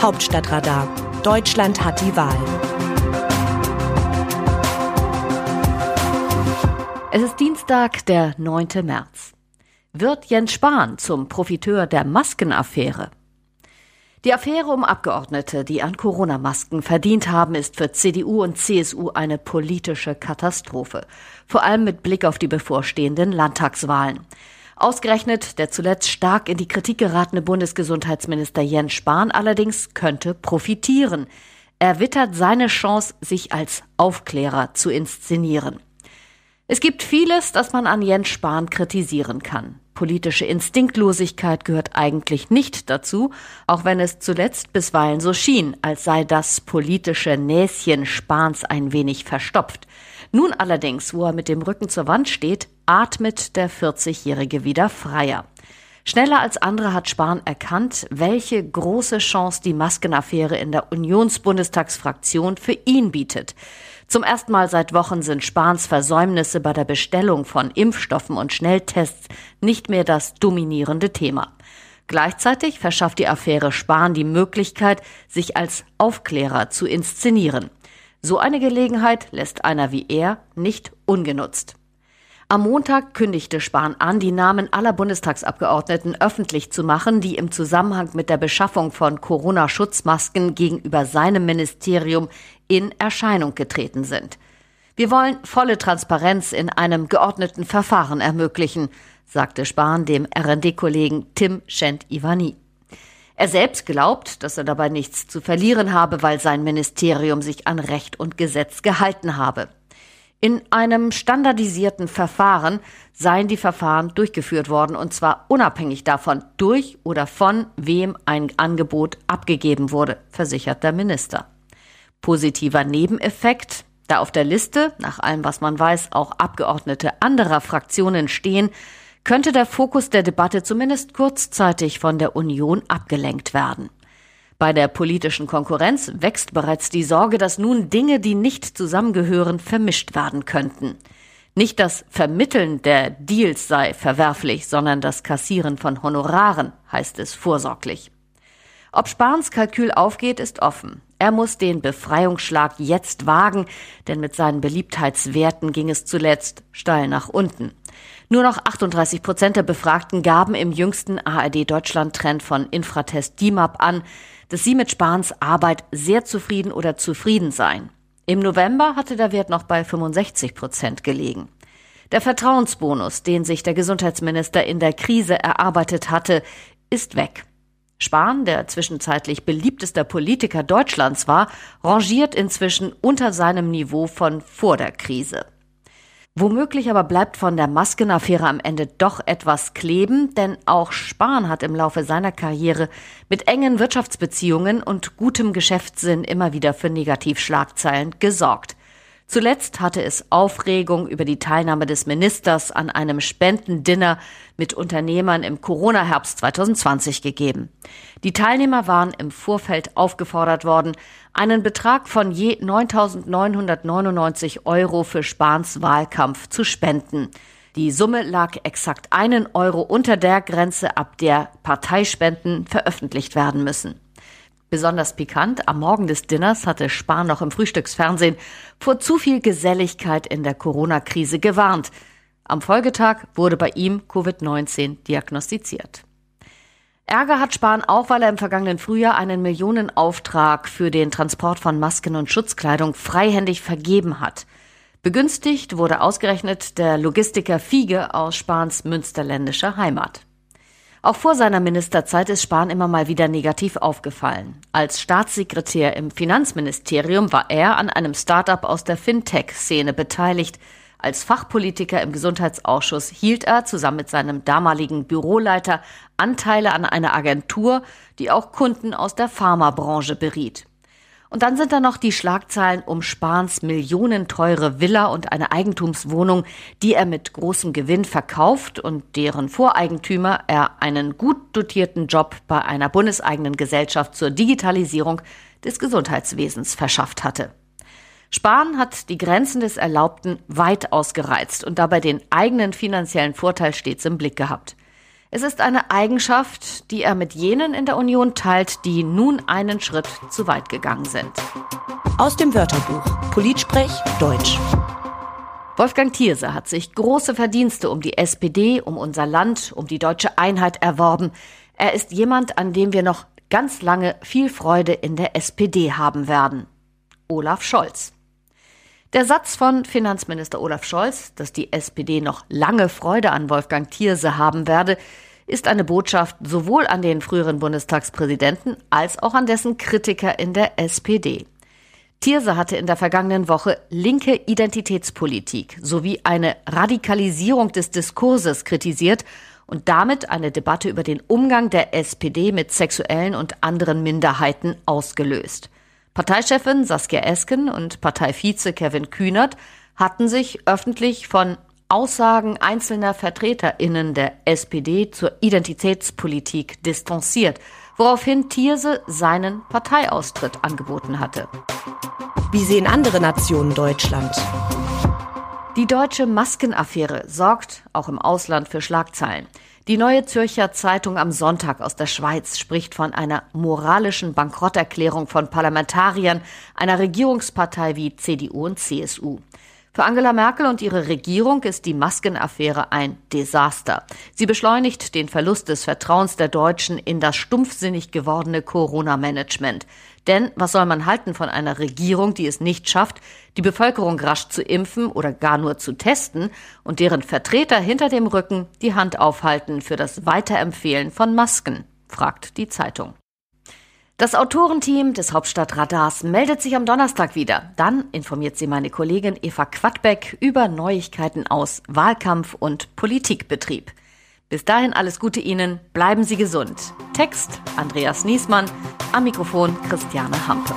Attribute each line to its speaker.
Speaker 1: Hauptstadtradar. Deutschland hat die Wahl.
Speaker 2: Es ist Dienstag, der 9. März. Wird Jens Spahn zum Profiteur der Maskenaffäre? Die Affäre um Abgeordnete, die an Corona-Masken verdient haben, ist für CDU und CSU eine politische Katastrophe. Vor allem mit Blick auf die bevorstehenden Landtagswahlen. Ausgerechnet der zuletzt stark in die Kritik geratene Bundesgesundheitsminister Jens Spahn allerdings könnte profitieren. Er wittert seine Chance, sich als Aufklärer zu inszenieren. Es gibt vieles, das man an Jens Spahn kritisieren kann. Politische Instinktlosigkeit gehört eigentlich nicht dazu, auch wenn es zuletzt bisweilen so schien, als sei das politische Näschen Spahns ein wenig verstopft. Nun allerdings, wo er mit dem Rücken zur Wand steht, atmet der 40-Jährige wieder freier. Schneller als andere hat Spahn erkannt, welche große Chance die Maskenaffäre in der Unionsbundestagsfraktion für ihn bietet. Zum ersten Mal seit Wochen sind Spahns Versäumnisse bei der Bestellung von Impfstoffen und Schnelltests nicht mehr das dominierende Thema. Gleichzeitig verschafft die Affäre Spahn die Möglichkeit, sich als Aufklärer zu inszenieren. So eine Gelegenheit lässt einer wie er nicht ungenutzt. Am Montag kündigte Spahn an, die Namen aller Bundestagsabgeordneten öffentlich zu machen, die im Zusammenhang mit der Beschaffung von Corona-Schutzmasken gegenüber seinem Ministerium in Erscheinung getreten sind. Wir wollen volle Transparenz in einem geordneten Verfahren ermöglichen, sagte Spahn dem RD-Kollegen Tim Schent-Ivani. Er selbst glaubt, dass er dabei nichts zu verlieren habe, weil sein Ministerium sich an Recht und Gesetz gehalten habe. In einem standardisierten Verfahren seien die Verfahren durchgeführt worden, und zwar unabhängig davon, durch oder von wem ein Angebot abgegeben wurde, versichert der Minister. Positiver Nebeneffekt, da auf der Liste, nach allem was man weiß, auch Abgeordnete anderer Fraktionen stehen, könnte der Fokus der Debatte zumindest kurzzeitig von der Union abgelenkt werden. Bei der politischen Konkurrenz wächst bereits die Sorge, dass nun Dinge, die nicht zusammengehören, vermischt werden könnten. Nicht das Vermitteln der Deals sei verwerflich, sondern das Kassieren von Honoraren, heißt es vorsorglich. Ob Spahns Kalkül aufgeht, ist offen. Er muss den Befreiungsschlag jetzt wagen, denn mit seinen Beliebtheitswerten ging es zuletzt steil nach unten. Nur noch 38 Prozent der Befragten gaben im jüngsten ARD-Deutschland-Trend von Infratest DIMAP an, dass sie mit Spahns Arbeit sehr zufrieden oder zufrieden seien. Im November hatte der Wert noch bei 65 Prozent gelegen. Der Vertrauensbonus, den sich der Gesundheitsminister in der Krise erarbeitet hatte, ist weg. Spahn, der zwischenzeitlich beliebtester Politiker Deutschlands war, rangiert inzwischen unter seinem Niveau von vor der Krise. Womöglich aber bleibt von der Maskenaffäre am Ende doch etwas kleben, denn auch Spahn hat im Laufe seiner Karriere mit engen Wirtschaftsbeziehungen und gutem Geschäftssinn immer wieder für Negativschlagzeilen gesorgt. Zuletzt hatte es Aufregung über die Teilnahme des Ministers an einem Spendendinner mit Unternehmern im Corona-Herbst 2020 gegeben. Die Teilnehmer waren im Vorfeld aufgefordert worden, einen Betrag von je 9.999 Euro für Spahns Wahlkampf zu spenden. Die Summe lag exakt einen Euro unter der Grenze, ab der Parteispenden veröffentlicht werden müssen. Besonders pikant, am Morgen des Dinners hatte Spahn noch im Frühstücksfernsehen vor zu viel Geselligkeit in der Corona-Krise gewarnt. Am Folgetag wurde bei ihm Covid-19 diagnostiziert. Ärger hat Spahn auch, weil er im vergangenen Frühjahr einen Millionenauftrag für den Transport von Masken und Schutzkleidung freihändig vergeben hat. Begünstigt wurde ausgerechnet der Logistiker Fiege aus Spahns münsterländischer Heimat. Auch vor seiner Ministerzeit ist Spahn immer mal wieder negativ aufgefallen. Als Staatssekretär im Finanzministerium war er an einem Start-up aus der Fintech-Szene beteiligt. Als Fachpolitiker im Gesundheitsausschuss hielt er zusammen mit seinem damaligen Büroleiter Anteile an einer Agentur, die auch Kunden aus der Pharmabranche beriet. Und dann sind da noch die Schlagzeilen um Spahns millionenteure Villa und eine Eigentumswohnung, die er mit großem Gewinn verkauft und deren Voreigentümer er einen gut dotierten Job bei einer bundeseigenen Gesellschaft zur Digitalisierung des Gesundheitswesens verschafft hatte. Spahn hat die Grenzen des Erlaubten weit ausgereizt und dabei den eigenen finanziellen Vorteil stets im Blick gehabt. Es ist eine Eigenschaft, die er mit jenen in der Union teilt, die nun einen Schritt zu weit gegangen sind.
Speaker 1: Aus dem Wörterbuch Politsprech Deutsch.
Speaker 2: Wolfgang Thierse hat sich große Verdienste um die SPD, um unser Land, um die deutsche Einheit erworben. Er ist jemand, an dem wir noch ganz lange viel Freude in der SPD haben werden. Olaf Scholz. Der Satz von Finanzminister Olaf Scholz, dass die SPD noch lange Freude an Wolfgang Thierse haben werde, ist eine Botschaft sowohl an den früheren Bundestagspräsidenten als auch an dessen Kritiker in der SPD. Thierse hatte in der vergangenen Woche linke Identitätspolitik sowie eine Radikalisierung des Diskurses kritisiert und damit eine Debatte über den Umgang der SPD mit sexuellen und anderen Minderheiten ausgelöst. Parteichefin Saskia Esken und Parteivize Kevin Kühnert hatten sich öffentlich von Aussagen einzelner VertreterInnen der SPD zur Identitätspolitik distanziert, woraufhin Thierse seinen Parteiaustritt angeboten hatte.
Speaker 1: Wie sehen andere Nationen Deutschland?
Speaker 2: Die deutsche Maskenaffäre sorgt auch im Ausland für Schlagzeilen. Die neue Zürcher Zeitung am Sonntag aus der Schweiz spricht von einer moralischen Bankrotterklärung von Parlamentariern einer Regierungspartei wie CDU und CSU. Für Angela Merkel und ihre Regierung ist die Maskenaffäre ein Desaster. Sie beschleunigt den Verlust des Vertrauens der Deutschen in das stumpfsinnig gewordene Corona-Management. Denn was soll man halten von einer Regierung, die es nicht schafft, die Bevölkerung rasch zu impfen oder gar nur zu testen und deren Vertreter hinter dem Rücken die Hand aufhalten für das Weiterempfehlen von Masken? fragt die Zeitung. Das Autorenteam des Hauptstadtradars meldet sich am Donnerstag wieder. Dann informiert sie meine Kollegin Eva Quadbeck über Neuigkeiten aus Wahlkampf und Politikbetrieb. Bis dahin alles Gute Ihnen, bleiben Sie gesund. Text Andreas Niesmann, am Mikrofon Christiane Hampe.